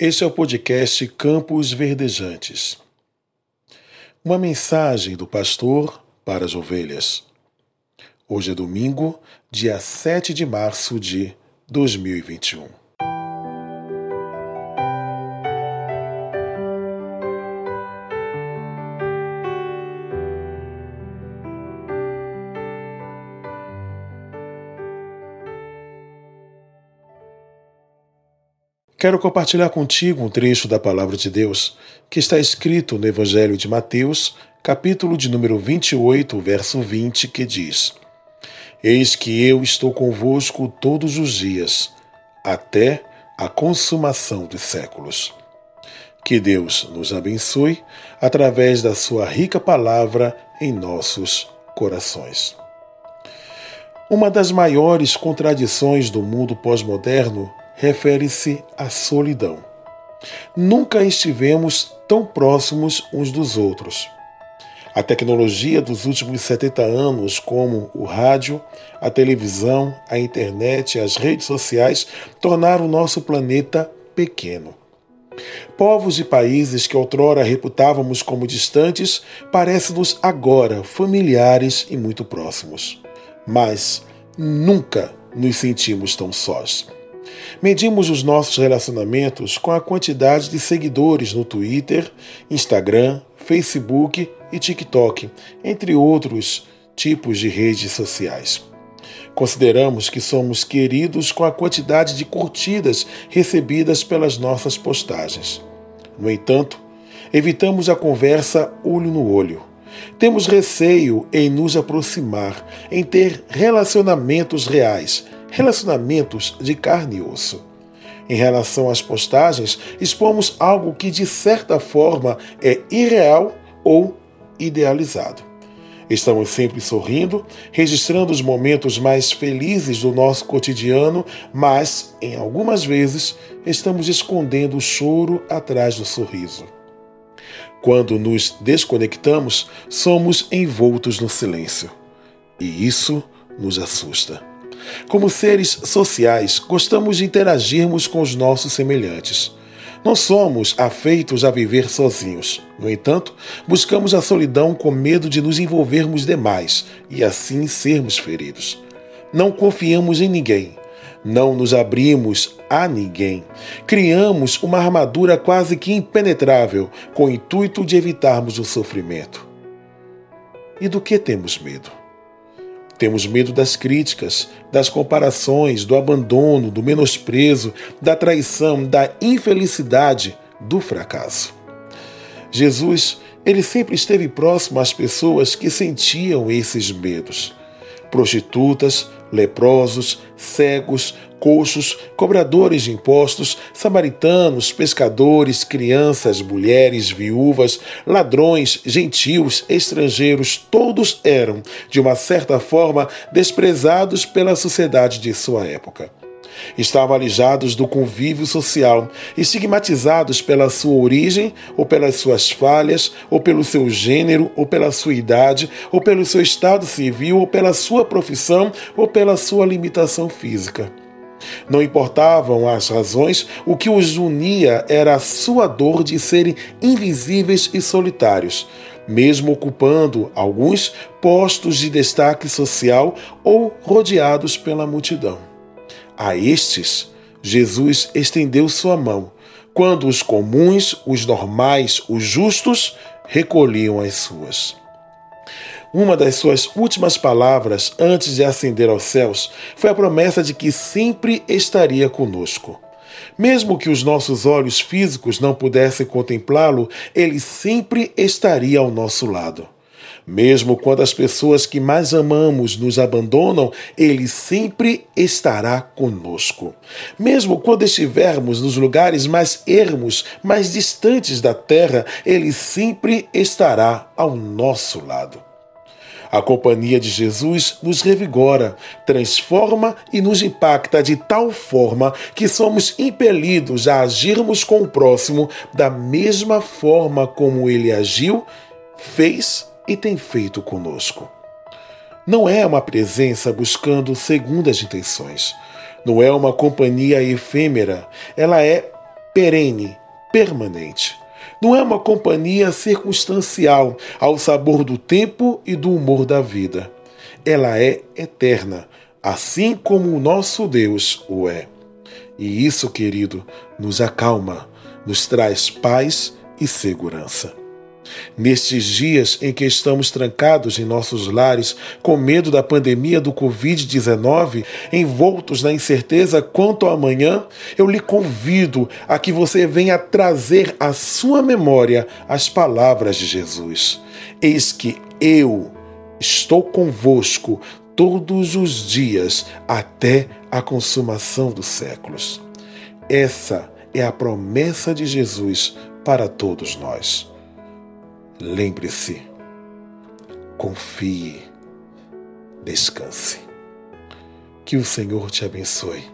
Este é o podcast Campos Verdejantes. Uma mensagem do pastor para as ovelhas. Hoje é domingo, dia 7 de março de 2021. Quero compartilhar contigo um trecho da palavra de Deus que está escrito no Evangelho de Mateus, capítulo de número 28, verso 20, que diz: Eis que eu estou convosco todos os dias, até a consumação dos séculos. Que Deus nos abençoe através da sua rica palavra em nossos corações. Uma das maiores contradições do mundo pós-moderno refere-se à solidão. Nunca estivemos tão próximos uns dos outros. A tecnologia dos últimos 70 anos, como o rádio, a televisão, a internet e as redes sociais, tornaram o nosso planeta pequeno. Povos e países que outrora reputávamos como distantes parecem-nos agora familiares e muito próximos. Mas nunca nos sentimos tão sós. Medimos os nossos relacionamentos com a quantidade de seguidores no Twitter, Instagram, Facebook e TikTok, entre outros tipos de redes sociais. Consideramos que somos queridos com a quantidade de curtidas recebidas pelas nossas postagens. No entanto, evitamos a conversa olho no olho. Temos receio em nos aproximar, em ter relacionamentos reais relacionamentos de carne e osso. Em relação às postagens, expomos algo que de certa forma é irreal ou idealizado. Estamos sempre sorrindo, registrando os momentos mais felizes do nosso cotidiano, mas, em algumas vezes, estamos escondendo o choro atrás do sorriso. Quando nos desconectamos, somos envoltos no silêncio. E isso nos assusta. Como seres sociais, gostamos de interagirmos com os nossos semelhantes. Não somos afeitos a viver sozinhos. No entanto, buscamos a solidão com medo de nos envolvermos demais e assim sermos feridos. Não confiamos em ninguém. Não nos abrimos a ninguém. Criamos uma armadura quase que impenetrável com o intuito de evitarmos o sofrimento. E do que temos medo? Temos medo das críticas, das comparações, do abandono, do menosprezo, da traição, da infelicidade, do fracasso. Jesus, ele sempre esteve próximo às pessoas que sentiam esses medos. Prostitutas, leprosos, cegos, coxos, cobradores de impostos, samaritanos, pescadores, crianças, mulheres, viúvas, ladrões, gentios, estrangeiros, todos eram, de uma certa forma, desprezados pela sociedade de sua época. Estavam alijados do convívio social, estigmatizados pela sua origem, ou pelas suas falhas, ou pelo seu gênero, ou pela sua idade, ou pelo seu estado civil, ou pela sua profissão, ou pela sua limitação física. Não importavam as razões, o que os unia era a sua dor de serem invisíveis e solitários, mesmo ocupando alguns postos de destaque social ou rodeados pela multidão. A estes, Jesus estendeu sua mão, quando os comuns, os normais, os justos recolhiam as suas. Uma das suas últimas palavras antes de ascender aos céus foi a promessa de que sempre estaria conosco. Mesmo que os nossos olhos físicos não pudessem contemplá-lo, ele sempre estaria ao nosso lado. Mesmo quando as pessoas que mais amamos nos abandonam, Ele sempre estará conosco. Mesmo quando estivermos nos lugares mais ermos, mais distantes da terra, Ele sempre estará ao nosso lado. A companhia de Jesus nos revigora, transforma e nos impacta de tal forma que somos impelidos a agirmos com o próximo da mesma forma como ele agiu, fez e tem feito conosco. Não é uma presença buscando segundas intenções. Não é uma companhia efêmera. Ela é perene, permanente. Não é uma companhia circunstancial ao sabor do tempo e do humor da vida. Ela é eterna, assim como o nosso Deus o é. E isso, querido, nos acalma, nos traz paz e segurança. Nestes dias em que estamos trancados em nossos lares com medo da pandemia do Covid-19, envoltos na incerteza quanto ao amanhã, eu lhe convido a que você venha trazer à sua memória as palavras de Jesus. Eis que eu estou convosco todos os dias até a consumação dos séculos. Essa é a promessa de Jesus para todos nós. Lembre-se, confie, descanse. Que o Senhor te abençoe.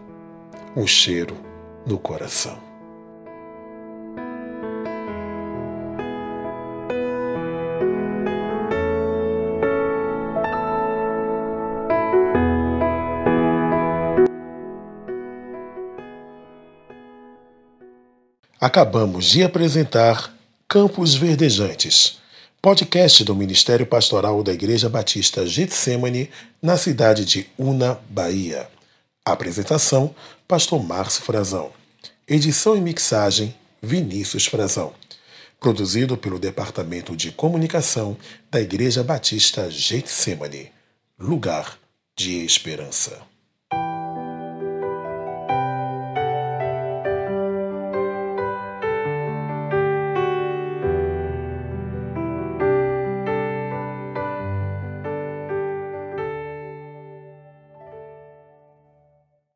Um cheiro no coração. Acabamos de apresentar Campos Verdejantes, podcast do Ministério Pastoral da Igreja Batista Getsemane, na cidade de Una, Bahia. Apresentação: Pastor Márcio Frazão. Edição e mixagem: Vinícius Frazão. Produzido pelo Departamento de Comunicação da Igreja Batista Getsemane. Lugar de Esperança.